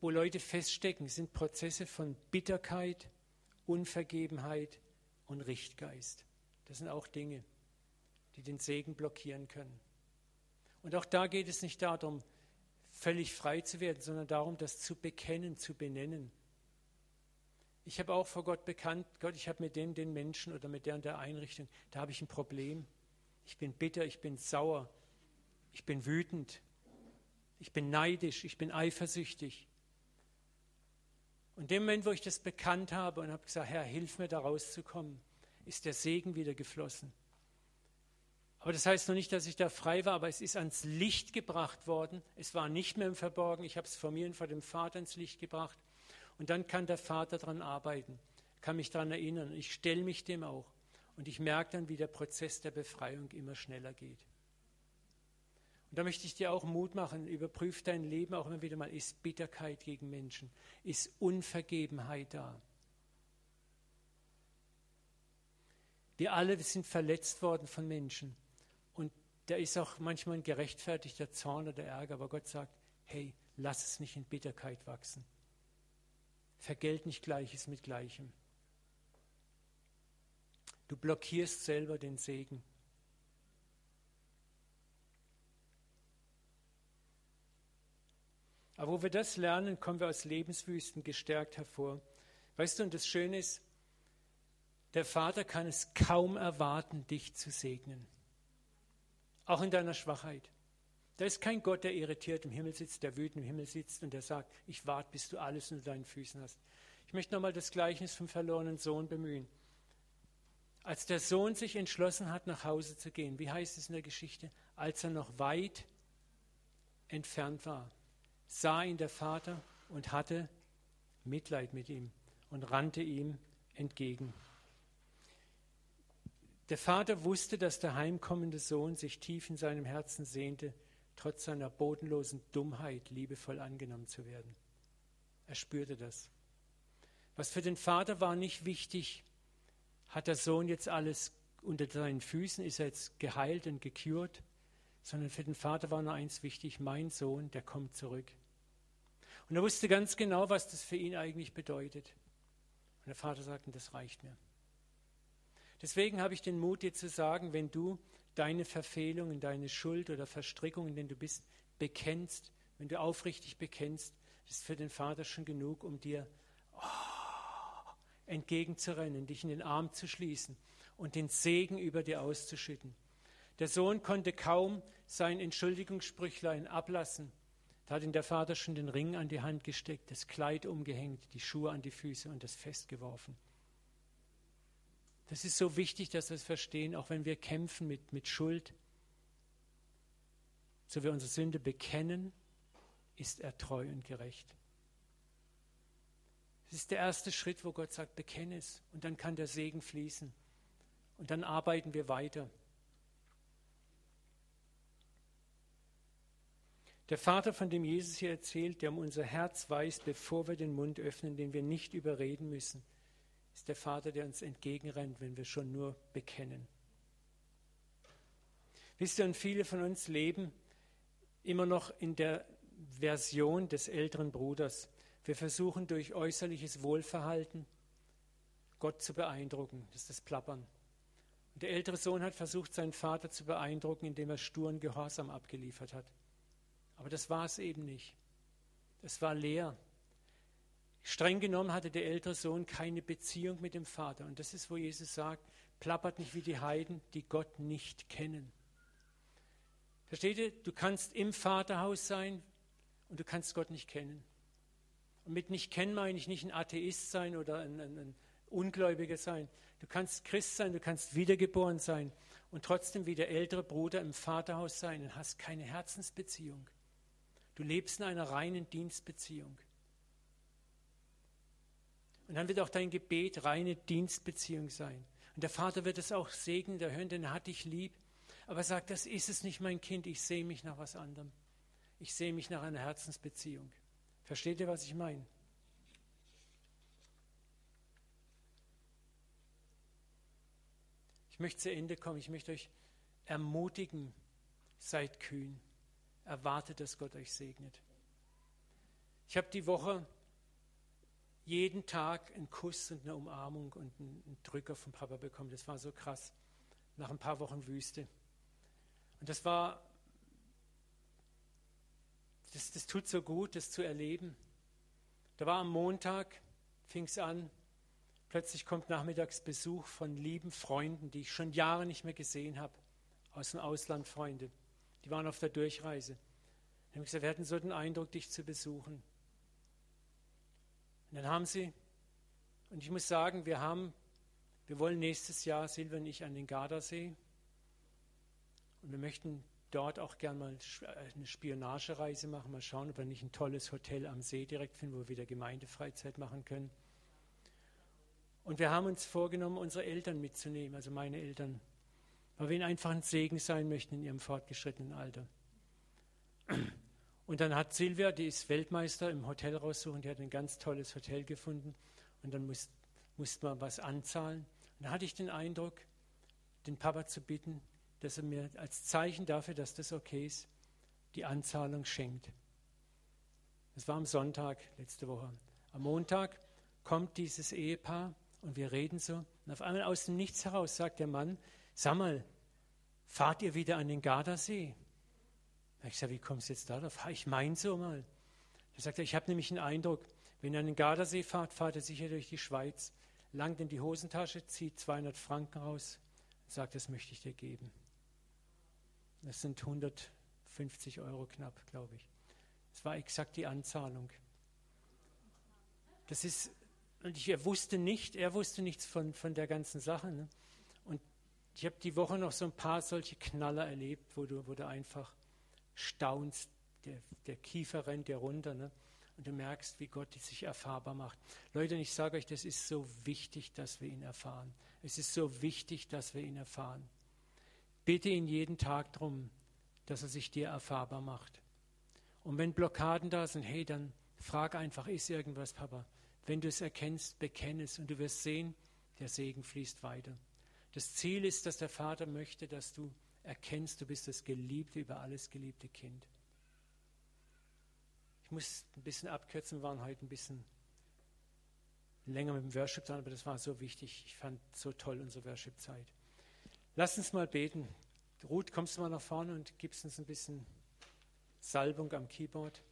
wo Leute feststecken, sind Prozesse von Bitterkeit, Unvergebenheit und Richtgeist. Das sind auch Dinge, die den Segen blockieren können. Und auch da geht es nicht darum, völlig frei zu werden, sondern darum, das zu bekennen, zu benennen. Ich habe auch vor Gott bekannt, Gott, ich habe mit dem, den Menschen oder mit der und der Einrichtung, da habe ich ein Problem. Ich bin bitter, ich bin sauer, ich bin wütend, ich bin neidisch, ich bin eifersüchtig. Und dem Moment, wo ich das bekannt habe und habe gesagt, Herr, hilf mir da rauszukommen, ist der Segen wieder geflossen. Aber das heißt noch nicht, dass ich da frei war, aber es ist ans Licht gebracht worden. Es war nicht mehr im Verborgen. Ich habe es vor mir und vor dem Vater ins Licht gebracht. Und dann kann der Vater daran arbeiten, kann mich daran erinnern. Ich stelle mich dem auch. Und ich merke dann, wie der Prozess der Befreiung immer schneller geht. Und da möchte ich dir auch Mut machen, überprüf dein Leben auch immer wieder mal, ist Bitterkeit gegen Menschen, ist Unvergebenheit da. Wir alle sind verletzt worden von Menschen. Da ist auch manchmal ein gerechtfertigter Zorn oder Ärger, aber Gott sagt, hey, lass es nicht in Bitterkeit wachsen. Vergelt nicht Gleiches mit Gleichem. Du blockierst selber den Segen. Aber wo wir das lernen, kommen wir aus Lebenswüsten gestärkt hervor. Weißt du, und das Schöne ist, der Vater kann es kaum erwarten, dich zu segnen. Auch in deiner Schwachheit. Da ist kein Gott, der irritiert im Himmel sitzt, der wütend im Himmel sitzt und der sagt, ich warte, bis du alles unter deinen Füßen hast. Ich möchte nochmal das Gleichnis vom verlorenen Sohn bemühen. Als der Sohn sich entschlossen hat, nach Hause zu gehen, wie heißt es in der Geschichte? Als er noch weit entfernt war sah ihn der Vater und hatte Mitleid mit ihm und rannte ihm entgegen. Der Vater wusste, dass der heimkommende Sohn sich tief in seinem Herzen sehnte, trotz seiner bodenlosen Dummheit liebevoll angenommen zu werden. Er spürte das. Was für den Vater war nicht wichtig, hat der Sohn jetzt alles unter seinen Füßen, ist er jetzt geheilt und gekürt, sondern für den Vater war nur eins wichtig, mein Sohn, der kommt zurück. Und er wusste ganz genau, was das für ihn eigentlich bedeutet. Und der Vater sagte, das reicht mir. Deswegen habe ich den Mut, dir zu sagen, wenn du deine Verfehlungen, deine Schuld oder Verstrickungen, in denen du bist, bekennst, wenn du aufrichtig bekennst, ist für den Vater schon genug, um dir oh, entgegenzurennen, dich in den Arm zu schließen und den Segen über dir auszuschütten. Der Sohn konnte kaum sein Entschuldigungssprüchlein ablassen. Da hat ihm der Vater schon den Ring an die Hand gesteckt, das Kleid umgehängt, die Schuhe an die Füße und das Fest geworfen. Das ist so wichtig, dass wir es verstehen, auch wenn wir kämpfen mit, mit Schuld. So wir unsere Sünde bekennen, ist er treu und gerecht. Das ist der erste Schritt, wo Gott sagt, bekenne es. Und dann kann der Segen fließen. Und dann arbeiten wir weiter. Der Vater, von dem Jesus hier erzählt, der um unser Herz weiß, bevor wir den Mund öffnen, den wir nicht überreden müssen, ist der Vater, der uns entgegenrennt, wenn wir schon nur bekennen. Wisst ihr, und viele von uns leben immer noch in der Version des älteren Bruders. Wir versuchen durch äußerliches Wohlverhalten Gott zu beeindrucken. Das ist das Plappern. Und der ältere Sohn hat versucht, seinen Vater zu beeindrucken, indem er sturen Gehorsam abgeliefert hat. Aber das war es eben nicht. Es war leer. Streng genommen hatte der ältere Sohn keine Beziehung mit dem Vater. Und das ist, wo Jesus sagt, plappert nicht wie die Heiden, die Gott nicht kennen. Versteht ihr? Du kannst im Vaterhaus sein und du kannst Gott nicht kennen. Und mit nicht kennen meine ich nicht ein Atheist sein oder ein, ein, ein Ungläubiger sein. Du kannst Christ sein, du kannst wiedergeboren sein und trotzdem wie der ältere Bruder im Vaterhaus sein und hast keine Herzensbeziehung. Du lebst in einer reinen Dienstbeziehung. Und dann wird auch dein Gebet reine Dienstbeziehung sein. Und der Vater wird es auch segnen, der hört, denn er hat dich lieb. Aber er sagt, das ist es nicht, mein Kind, ich sehe mich nach was anderem. Ich sehe mich nach einer Herzensbeziehung. Versteht ihr, was ich meine? Ich möchte zu Ende kommen. Ich möchte euch ermutigen, seid kühn. Erwartet, dass Gott euch segnet. Ich habe die Woche jeden Tag einen Kuss und eine Umarmung und einen Drücker vom Papa bekommen. Das war so krass. Nach ein paar Wochen Wüste. Und das war, das, das tut so gut, das zu erleben. Da war am Montag, fing es an, plötzlich kommt nachmittags Besuch von lieben Freunden, die ich schon Jahre nicht mehr gesehen habe, aus dem Ausland Freunde. Die waren auf der Durchreise. Dann habe ich gesagt, wir hatten so den Eindruck, dich zu besuchen. Und dann haben sie, und ich muss sagen, wir haben, wir wollen nächstes Jahr, Silvia und ich, an den Gardasee. Und wir möchten dort auch gern mal eine Spionagereise machen, mal schauen, ob wir nicht ein tolles Hotel am See direkt finden, wo wir wieder Gemeindefreizeit machen können. Und wir haben uns vorgenommen, unsere Eltern mitzunehmen, also meine Eltern, weil wir ihnen einfach ein Segen sein möchten in ihrem fortgeschrittenen Alter. Und dann hat Silvia, die ist Weltmeister im Hotel raussuchen, die hat ein ganz tolles Hotel gefunden und dann musste musst man was anzahlen. Und da hatte ich den Eindruck, den Papa zu bitten, dass er mir als Zeichen dafür, dass das okay ist, die Anzahlung schenkt. Das war am Sonntag letzte Woche. Am Montag kommt dieses Ehepaar und wir reden so. Und auf einmal aus dem Nichts heraus sagt der Mann, sag mal, fahrt ihr wieder an den Gardasee? Ich sage, wie kommst du jetzt darauf? Ich meine so mal. Er, ich habe nämlich einen Eindruck, wenn ihr an den Gardasee fahrt, fahrt ihr sicher durch die Schweiz, langt in die Hosentasche, zieht 200 Franken raus sagt, das möchte ich dir geben. Das sind 150 Euro knapp, glaube ich. Das war exakt die Anzahlung. Das ist, und ich, er wusste nicht, er wusste nichts von, von der ganzen Sache. Ne? Und ich habe die Woche noch so ein paar solche Knaller erlebt, wo du, wo du einfach staunst, der, der Kiefer rennt dir runter. Ne? Und du merkst, wie Gott sich erfahrbar macht. Leute, ich sage euch, das ist so wichtig, dass wir ihn erfahren. Es ist so wichtig, dass wir ihn erfahren. Bitte ihn jeden Tag darum, dass er sich dir erfahrbar macht. Und wenn Blockaden da sind, hey, dann frag einfach, ist irgendwas, Papa? Wenn du es erkennst, bekenne es und du wirst sehen, der Segen fließt weiter. Das Ziel ist, dass der Vater möchte, dass du erkennst, du bist das geliebte, über alles geliebte Kind. Ich muss ein bisschen abkürzen, wir waren heute ein bisschen länger mit dem Worship dran, aber das war so wichtig. Ich fand so toll unsere Worship-Zeit. Lass uns mal beten. Ruth, kommst du mal nach vorne und gibst uns ein bisschen Salbung am Keyboard.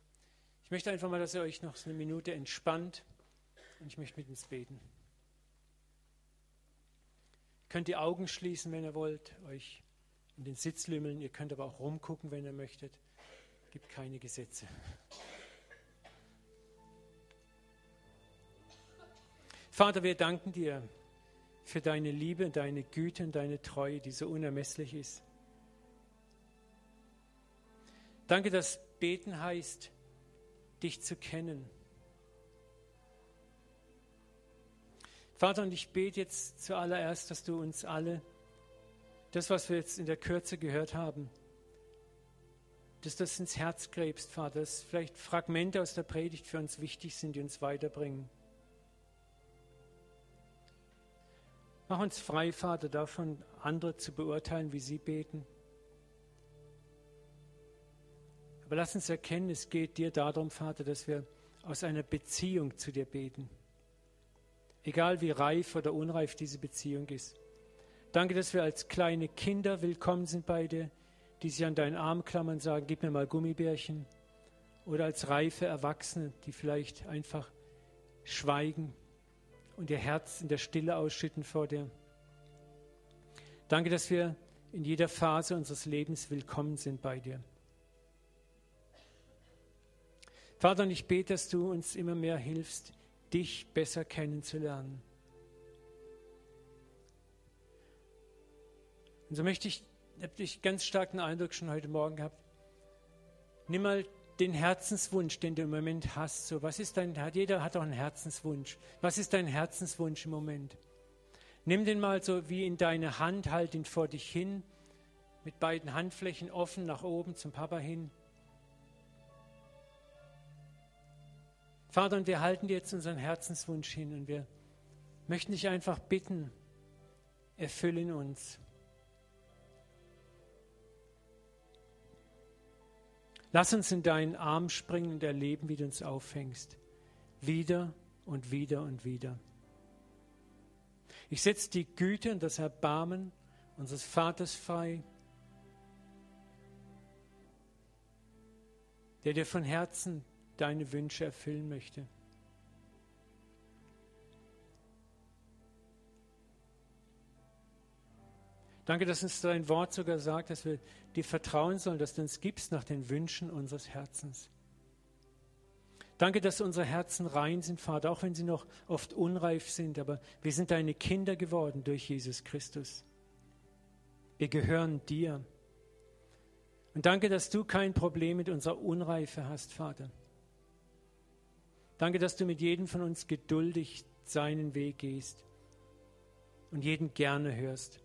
Ich möchte einfach mal, dass ihr euch noch eine Minute entspannt und ich möchte mit uns beten. könnt die Augen schließen, wenn ihr wollt, euch in den Sitz lümmeln. Ihr könnt aber auch rumgucken, wenn ihr möchtet. Es gibt keine Gesetze. Vater, wir danken dir für deine Liebe, deine Güte und deine Treue, die so unermesslich ist. Danke, dass beten heißt, dich zu kennen. Vater, und ich bete jetzt zuallererst, dass du uns alle, das, was wir jetzt in der Kürze gehört haben, dass das ins Herz gräbst, Vater, dass vielleicht Fragmente aus der Predigt für uns wichtig sind, die uns weiterbringen. Mach uns frei, Vater, davon, andere zu beurteilen, wie sie beten. Aber lass uns erkennen, es geht dir darum, Vater, dass wir aus einer Beziehung zu dir beten. Egal wie reif oder unreif diese Beziehung ist. Danke, dass wir als kleine Kinder willkommen sind bei dir, die sich an deinen Arm klammern und sagen, gib mir mal Gummibärchen. Oder als reife Erwachsene, die vielleicht einfach schweigen und ihr Herz in der Stille ausschütten vor dir. Danke, dass wir in jeder Phase unseres Lebens willkommen sind bei dir. Vater, und ich bete, dass du uns immer mehr hilfst, dich besser kennenzulernen. Und so möchte ich, habe ich ganz starken Eindruck schon heute Morgen gehabt. Nimm mal den Herzenswunsch, den du im Moment hast. So, was ist dein, jeder hat auch einen Herzenswunsch. Was ist dein Herzenswunsch im Moment? Nimm den mal so wie in deine Hand, halt ihn vor dich hin, mit beiden Handflächen offen nach oben zum Papa hin. Vater, und wir halten dir jetzt unseren Herzenswunsch hin und wir möchten dich einfach bitten, erfülle uns. Lass uns in deinen Arm springen und erleben, wie du uns auffängst. Wieder und wieder und wieder. Ich setze die Güte und das Erbarmen unseres Vaters frei, der dir von Herzen deine Wünsche erfüllen möchte. Danke, dass uns dein Wort sogar sagt, dass wir dir vertrauen sollen, dass du uns gibst nach den Wünschen unseres Herzens. Danke, dass unsere Herzen rein sind, Vater, auch wenn sie noch oft unreif sind, aber wir sind deine Kinder geworden durch Jesus Christus. Wir gehören dir. Und danke, dass du kein Problem mit unserer Unreife hast, Vater. Danke, dass du mit jedem von uns geduldig seinen Weg gehst und jeden gerne hörst.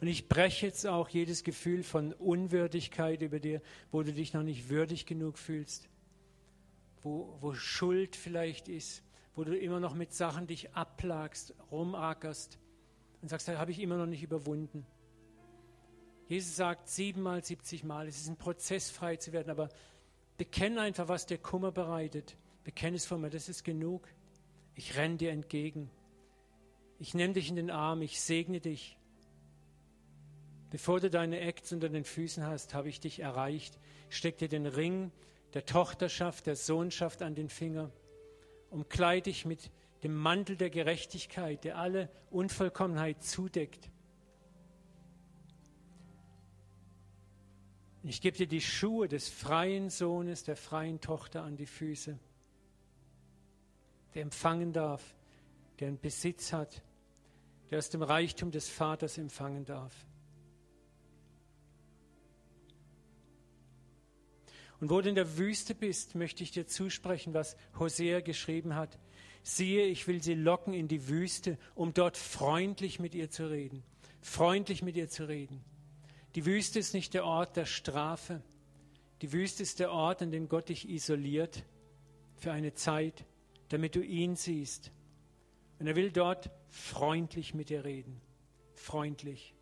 Und ich breche jetzt auch jedes Gefühl von Unwürdigkeit über dir, wo du dich noch nicht würdig genug fühlst, wo, wo Schuld vielleicht ist, wo du immer noch mit Sachen dich abplagst, rumackerst und sagst, da habe ich immer noch nicht überwunden. Jesus sagt siebenmal, siebzigmal, es ist ein Prozess, frei zu werden, aber bekenne einfach, was dir Kummer bereitet. Bekenne es von mir, das ist genug. Ich renne dir entgegen. Ich nehme dich in den Arm, ich segne dich. Bevor du deine Acts unter den Füßen hast, habe ich dich erreicht. Steck dir den Ring der Tochterschaft, der Sohnschaft an den Finger. Umkleide dich mit dem Mantel der Gerechtigkeit, der alle Unvollkommenheit zudeckt. Ich gebe dir die Schuhe des freien Sohnes, der freien Tochter an die Füße, der empfangen darf, der einen Besitz hat, der aus dem Reichtum des Vaters empfangen darf. Und wo du in der Wüste bist, möchte ich dir zusprechen, was Hosea geschrieben hat. Siehe, ich will sie locken in die Wüste, um dort freundlich mit ihr zu reden. Freundlich mit ihr zu reden. Die Wüste ist nicht der Ort der Strafe. Die Wüste ist der Ort, an dem Gott dich isoliert für eine Zeit, damit du ihn siehst. Und er will dort freundlich mit dir reden. Freundlich.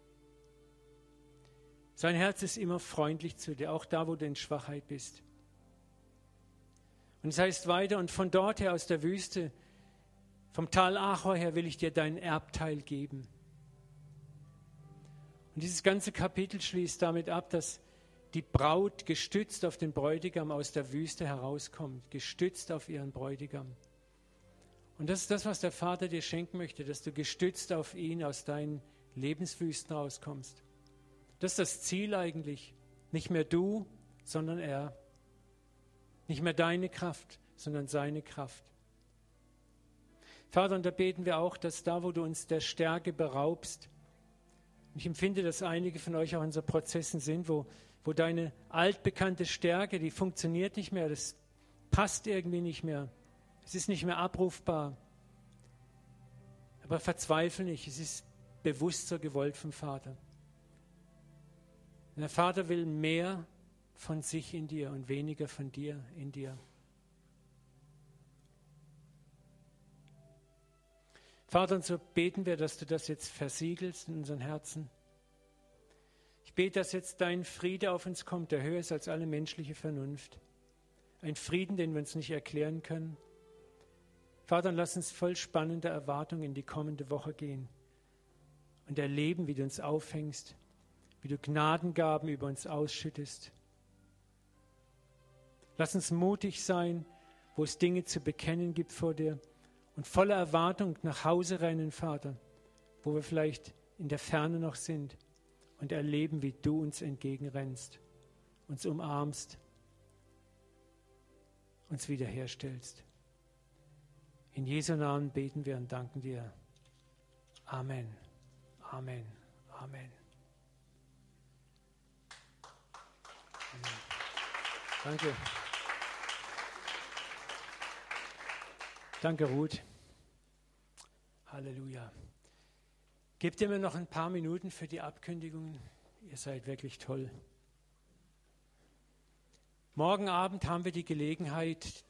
Sein Herz ist immer freundlich zu dir, auch da, wo du in Schwachheit bist. Und es heißt weiter, und von dort her aus der Wüste, vom Tal Achor her will ich dir dein Erbteil geben. Und dieses ganze Kapitel schließt damit ab, dass die Braut gestützt auf den Bräutigam aus der Wüste herauskommt, gestützt auf ihren Bräutigam. Und das ist das, was der Vater dir schenken möchte, dass du gestützt auf ihn aus deinen Lebenswüsten rauskommst. Das ist das Ziel eigentlich. Nicht mehr du, sondern er. Nicht mehr deine Kraft, sondern seine Kraft. Vater, und da beten wir auch, dass da, wo du uns der Stärke beraubst, ich empfinde, dass einige von euch auch in so Prozessen sind, wo, wo deine altbekannte Stärke, die funktioniert nicht mehr, das passt irgendwie nicht mehr, es ist nicht mehr abrufbar. Aber verzweifle nicht, es ist bewusst so gewollt vom Vater. Und der Vater will mehr von sich in dir und weniger von dir in dir. Vater, und so beten wir, dass du das jetzt versiegelst in unseren Herzen. Ich bete, dass jetzt dein Friede auf uns kommt, der höher ist als alle menschliche Vernunft. Ein Frieden, den wir uns nicht erklären können. Vater, lass uns voll spannender Erwartung in die kommende Woche gehen und erleben, wie du uns aufhängst, wie du Gnadengaben über uns ausschüttest. Lass uns mutig sein, wo es Dinge zu bekennen gibt vor dir und voller Erwartung nach Hause rennen, Vater, wo wir vielleicht in der Ferne noch sind und erleben, wie du uns entgegenrennst, uns umarmst, uns wiederherstellst. In Jesu Namen beten wir und danken dir. Amen. Amen. Amen. Danke. Danke, Ruth. Halleluja. Gebt ihr mir noch ein paar Minuten für die Abkündigung? Ihr seid wirklich toll. Morgen Abend haben wir die Gelegenheit,